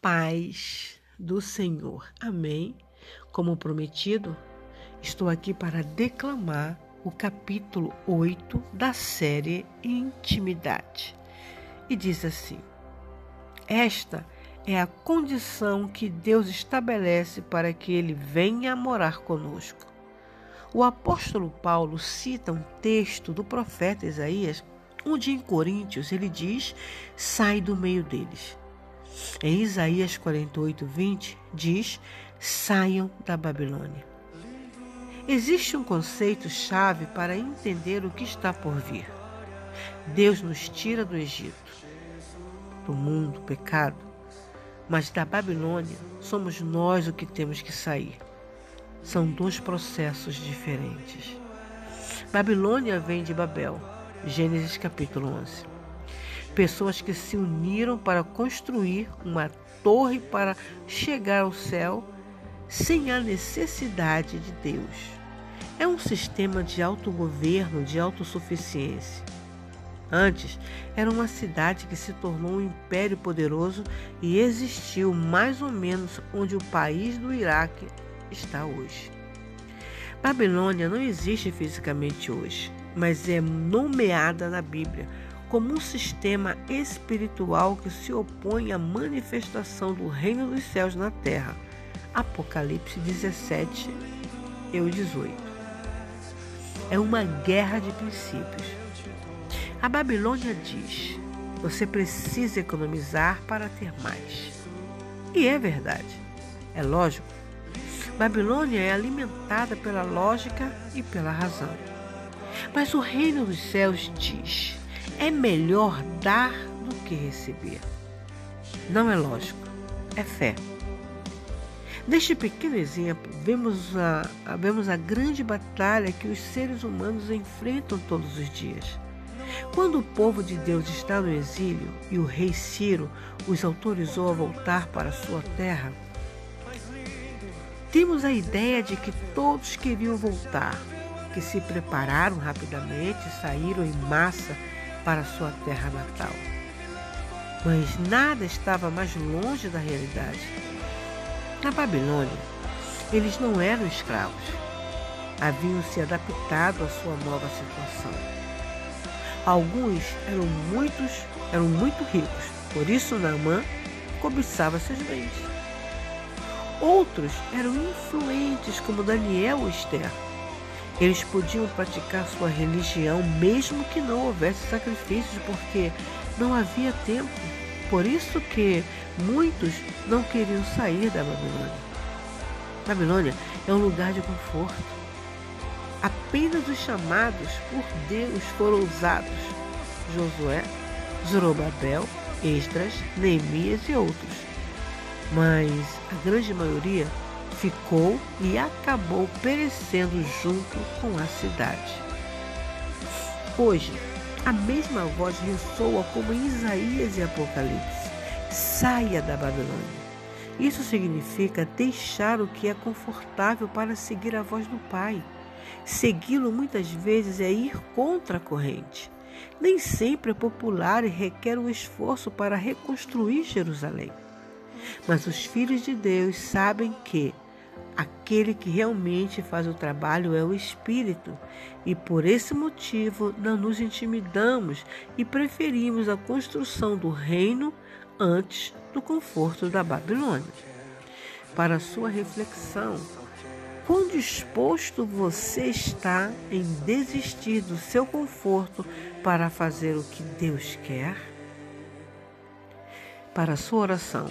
paz do Senhor. Amém. Como prometido, estou aqui para declamar o capítulo 8 da série Intimidade. E diz assim: Esta é a condição que Deus estabelece para que ele venha morar conosco. O apóstolo Paulo cita um texto do profeta Isaías, onde em Coríntios ele diz: sai do meio deles. Em Isaías 48, 20, diz: saiam da Babilônia. Existe um conceito-chave para entender o que está por vir. Deus nos tira do Egito, do mundo, pecado, mas da Babilônia somos nós o que temos que sair. São dois processos diferentes. Babilônia vem de Babel, Gênesis capítulo 11 pessoas que se uniram para construir uma torre para chegar ao céu sem a necessidade de Deus. É um sistema de autogoverno, de autossuficiência. Antes, era uma cidade que se tornou um império poderoso e existiu mais ou menos onde o país do Iraque está hoje. Babilônia não existe fisicamente hoje, mas é nomeada na Bíblia como um sistema espiritual que se opõe à manifestação do reino dos céus na terra. Apocalipse 17 e 18. É uma guerra de princípios. A Babilônia diz: você precisa economizar para ter mais. E é verdade. É lógico. Babilônia é alimentada pela lógica e pela razão. Mas o reino dos céus diz: é melhor dar do que receber. Não é lógico, é fé. Neste pequeno exemplo, vemos a, vemos a grande batalha que os seres humanos enfrentam todos os dias. Quando o povo de Deus está no exílio e o rei Ciro os autorizou a voltar para sua terra, temos a ideia de que todos queriam voltar, que se prepararam rapidamente, saíram em massa para sua terra natal. Mas nada estava mais longe da realidade. Na Babilônia, eles não eram escravos. Haviam se adaptado à sua nova situação. Alguns eram muitos, eram muito ricos, por isso Naamã cobiçava seus bens. Outros eram influentes, como Daniel ou Esther eles podiam praticar sua religião mesmo que não houvesse sacrifícios, porque não havia tempo. Por isso que muitos não queriam sair da Babilônia. Babilônia é um lugar de conforto. Apenas os chamados por Deus foram usados. Josué, Zorobabel, Esdras, Neemias e outros. Mas a grande maioria ficou e acabou perecendo junto com a cidade. Hoje, a mesma voz ressoa como em Isaías e Apocalipse: saia da Babilônia. Isso significa deixar o que é confortável para seguir a voz do Pai. Segui-lo muitas vezes é ir contra a corrente. Nem sempre é popular e requer um esforço para reconstruir Jerusalém. Mas os filhos de Deus sabem que Aquele que realmente faz o trabalho é o Espírito, e por esse motivo não nos intimidamos e preferimos a construção do reino antes do conforto da Babilônia. Para sua reflexão, quão disposto você está em desistir do seu conforto para fazer o que Deus quer? Para sua oração,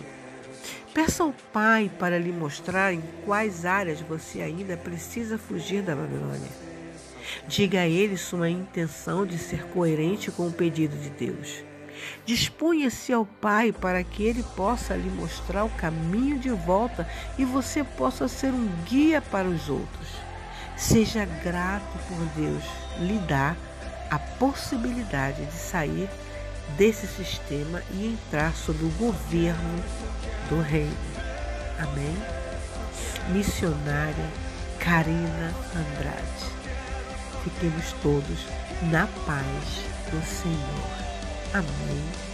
Peça ao Pai para lhe mostrar em quais áreas você ainda precisa fugir da Babilônia. Diga a Ele sua intenção de ser coerente com o pedido de Deus. Disponha-se ao Pai para que Ele possa lhe mostrar o caminho de volta e você possa ser um guia para os outros. Seja grato por Deus lhe dar a possibilidade de sair desse sistema e entrar sob o governo do reino. Amém? Missionária Karina Andrade. Fiquemos todos na paz do Senhor. Amém